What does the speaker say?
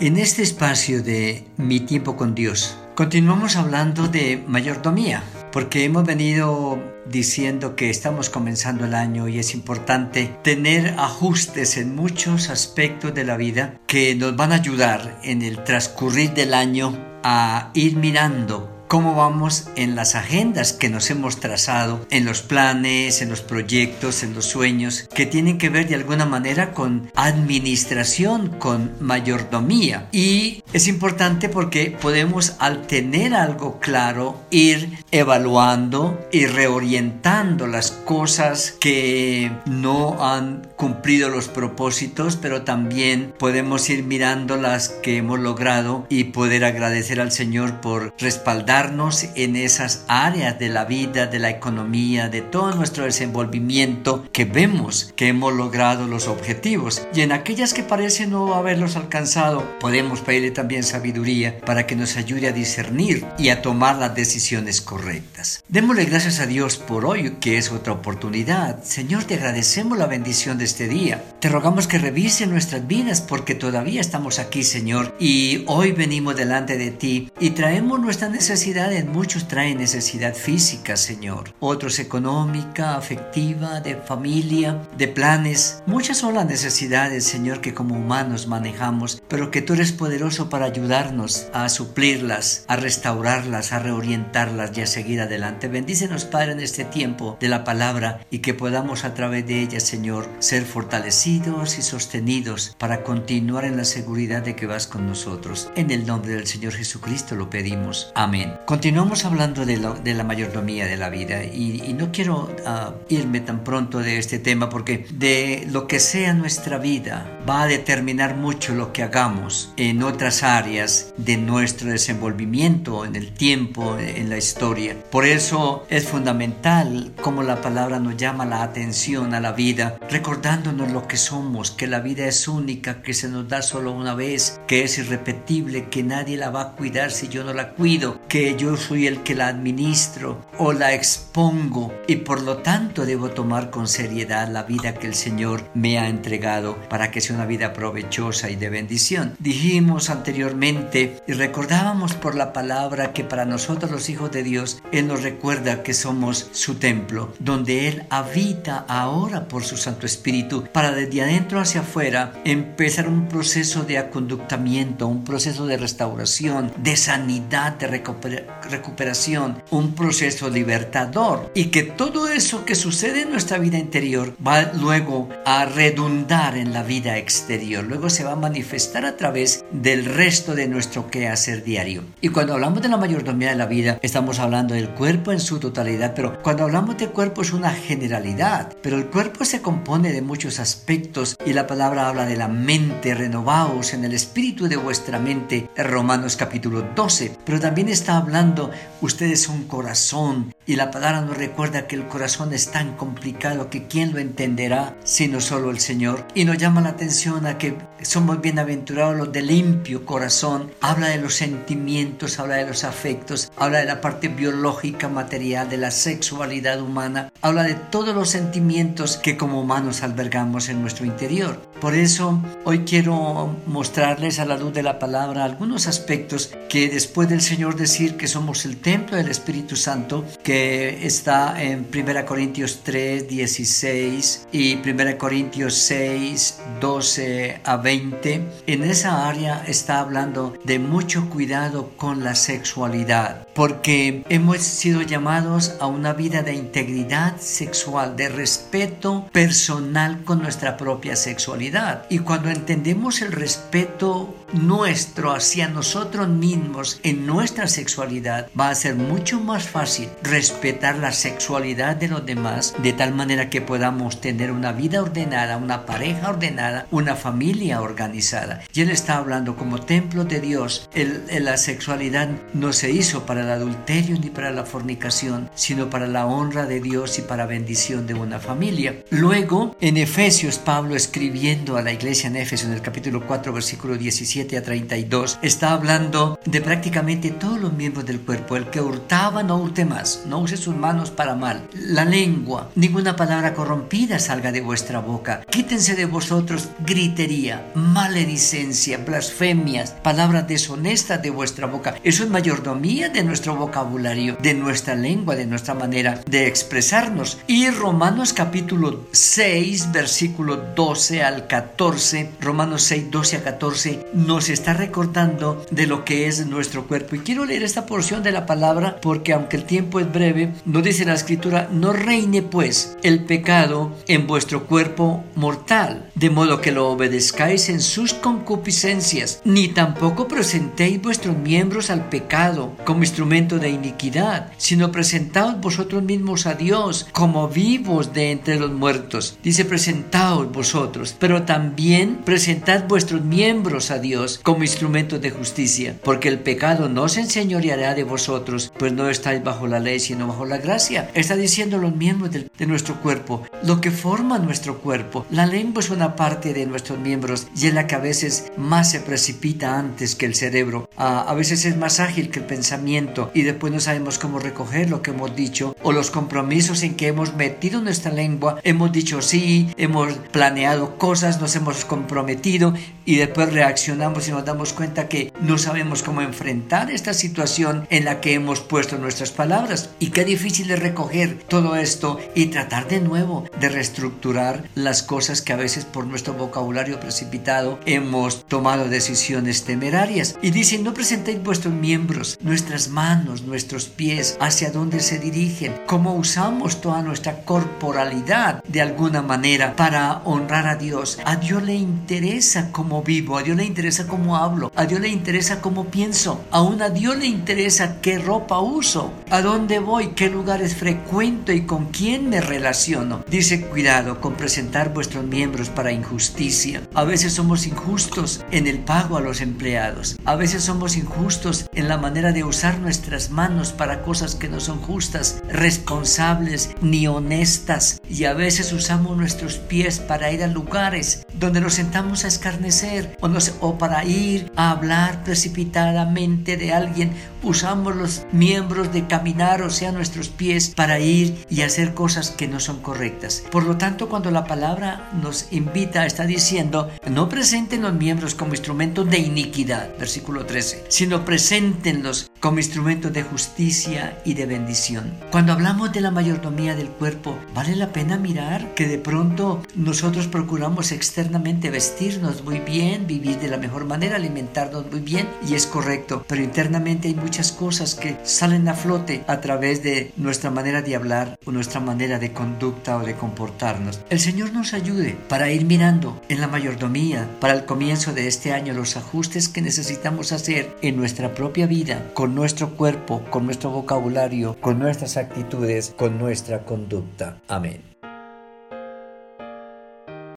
En este espacio de Mi tiempo con Dios, continuamos hablando de mayordomía, porque hemos venido diciendo que estamos comenzando el año y es importante tener ajustes en muchos aspectos de la vida que nos van a ayudar en el transcurrir del año a ir mirando cómo vamos en las agendas que nos hemos trazado, en los planes, en los proyectos, en los sueños, que tienen que ver de alguna manera con administración, con mayordomía. Y es importante porque podemos al tener algo claro ir evaluando y reorientando las cosas que no han cumplido los propósitos, pero también podemos ir mirando las que hemos logrado y poder agradecer al Señor por respaldar en esas áreas de la vida, de la economía, de todo nuestro desenvolvimiento que vemos que hemos logrado los objetivos. Y en aquellas que parecen no haberlos alcanzado, podemos pedirle también sabiduría para que nos ayude a discernir y a tomar las decisiones correctas. Démosle gracias a Dios por hoy, que es otra oportunidad. Señor, te agradecemos la bendición de este día. Te rogamos que revise nuestras vidas porque todavía estamos aquí, Señor, y hoy venimos delante de ti y traemos nuestra necesidad en muchos traen necesidad física, Señor. Otros económica, afectiva, de familia, de planes. Muchas son las necesidades, Señor, que como humanos manejamos, pero que tú eres poderoso para ayudarnos a suplirlas, a restaurarlas, a reorientarlas y a seguir adelante. Bendícenos, Padre, en este tiempo de la palabra y que podamos a través de ella, Señor, ser fortalecidos y sostenidos para continuar en la seguridad de que vas con nosotros. En el nombre del Señor Jesucristo lo pedimos. Amén. Continuamos hablando de, la mayordomía de la vida y, no quiero ah, irme tan pronto de este tema porque de lo que sea nuestra vida va a determinar mucho lo que hagamos en otras áreas de nuestro desenvolvimiento, en el tiempo, en la historia. Por eso es fundamental como la palabra nos llama la atención a la vida, recordándonos lo que somos, que la vida es única, que se nos da solo una vez, que es irrepetible, que nadie la va a cuidar si yo no la cuido, que yo soy el que la administro o la expongo y por lo tanto debo tomar con seriedad la vida que el Señor me ha entregado para que sea una vida provechosa y de bendición. Dijimos anteriormente y recordábamos por la palabra que para nosotros los hijos de Dios, Él nos recuerda que somos su templo, donde Él habita ahora por su Santo Espíritu para desde adentro hacia afuera empezar un proceso de aconductamiento, un proceso de restauración, de sanidad, de recuperación recuperación, un proceso libertador y que todo eso que sucede en nuestra vida interior va luego a redundar en la vida exterior, luego se va a manifestar a través del resto de nuestro quehacer diario. Y cuando hablamos de la mayordomía de la vida, estamos hablando del cuerpo en su totalidad, pero cuando hablamos de cuerpo es una generalidad, pero el cuerpo se compone de muchos aspectos y la palabra habla de la mente, renovaos en el espíritu de vuestra mente, Romanos capítulo 12, pero también está hablando, usted es un corazón y la palabra nos recuerda que el corazón es tan complicado que quién lo entenderá sino solo el Señor. Y nos llama la atención a que somos bienaventurados los de limpio corazón. Habla de los sentimientos, habla de los afectos, habla de la parte biológica, material, de la sexualidad humana, habla de todos los sentimientos que como humanos albergamos en nuestro interior. Por eso hoy quiero mostrarles a la luz de la palabra algunos aspectos que después del Señor decir que somos el templo del Espíritu Santo, que está en 1 Corintios 3, 16 y 1 Corintios 6, 12 a 20, en esa área está hablando de mucho cuidado con la sexualidad, porque hemos sido llamados a una vida de integridad sexual, de respeto personal con nuestra propia sexualidad. Y cuando entendemos el respeto nuestro hacia nosotros mismos en nuestra sexualidad, va a ser mucho más fácil respetar la sexualidad de los demás de tal manera que podamos tener una vida ordenada, una pareja ordenada, una familia organizada. Y él está hablando como templo de Dios. La sexualidad no se hizo para el adulterio ni para la fornicación, sino para la honra de Dios y para bendición de una familia. Luego, en Efesios, Pablo escribiendo a la iglesia en Éfeso en el capítulo 4 versículo 17 a 32 está hablando de prácticamente todos los miembros del cuerpo. El que hurtaba no hurte más, no use sus manos para mal. La lengua, ninguna palabra corrompida salga de vuestra boca. Quítense de vosotros gritería, maledicencia, blasfemias, palabras deshonestas de vuestra boca. Eso es mayordomía de nuestro vocabulario, de nuestra lengua, de nuestra manera de expresarnos. Y Romanos capítulo 6, versículo 12 al 14, Romanos 6, 12 a 14, nos está recordando de lo que es nuestro cuerpo. Y quiero leer esta porción de la palabra porque aunque el tiempo es breve, nos dice la escritura, no reine pues el pecado en vuestro cuerpo mortal, de modo que lo obedezcáis en sus concupiscencias, ni tampoco presentéis vuestros miembros al pecado como instrumento de iniquidad, sino presentaos vosotros mismos a Dios como vivos de entre los muertos. Dice presentaos vosotros, pero también presentad vuestros miembros a Dios como instrumentos de justicia, porque el pecado no se enseñoreará de vosotros, pues no estáis bajo la ley, sino bajo la gracia. Está diciendo los miembros de, de nuestro cuerpo, lo que forma nuestro cuerpo. La lengua es una parte de nuestros miembros y es la que a veces más se precipita antes que el cerebro. a veces es más ágil que el pensamiento y después no sabemos cómo recoger lo que hemos dicho o los compromisos en que hemos metido nuestra lengua. Hemos dicho sí, hemos planeado cosas, nos hemos comprometido y después reaccionamos y nos damos cuenta que no sabemos cómo enfrentar esta situación en la que hemos puesto nuestras palabras. Y qué difícil es recoger todo esto y tratar de nuevo de reestructurar las cosas que a veces por nuestro vocabulario precipitado hemos tomado decisiones temerarias. Y dice, no presentéis vuestros miembros, nuestras manos, nuestros pies, hacia dónde se dirigen, cómo usamos toda nuestra corporalidad de alguna manera para honrar a Dios. A Dios le interesa cómo vivo, a Dios le interesa cómo hablo, a Dios le interesa cómo pienso, aún a Dios le interesa qué ropa uso, a dónde voy, qué lugares frecuento y con quién me relaciono. Dice, cuidado con presentar vuestros miembros para injusticia. A veces somos injustos en el pago a los empleados. A veces somos injustos en la manera de usar nuestras manos para cosas que no son justas, responsables ni honestas. Y a veces usamos nuestros pies para ir a lugares donde nos sentamos a escarnecer o, o para ir a hablar precipitadamente de alguien. Usamos los miembros de caminar, o sea, nuestros pies, para ir y hacer cosas que no son correctas. Por lo tanto, cuando la palabra nos invita, está diciendo, no presenten los miembros como instrumentos de iniquidad, versículo 13, sino preséntenlos como instrumentos de justicia y de bendición. Cuando hablamos de la mayordomía del cuerpo, vale la pena mirar que de pronto nosotros procuramos externamente vestirnos muy bien, vivir de la mejor manera, alimentarnos muy bien y es correcto, pero internamente hay muchas cosas que salen a flote a través de nuestra manera de hablar o nuestra manera de conducta o de comportarnos. El Señor nos ayude para ir mirando en la mayordomía para el comienzo de este año los ajustes que necesitamos hacer en nuestra propia vida con nuestro cuerpo, con nuestro vocabulario, con nuestras actitudes, con nuestra conducta. Amén.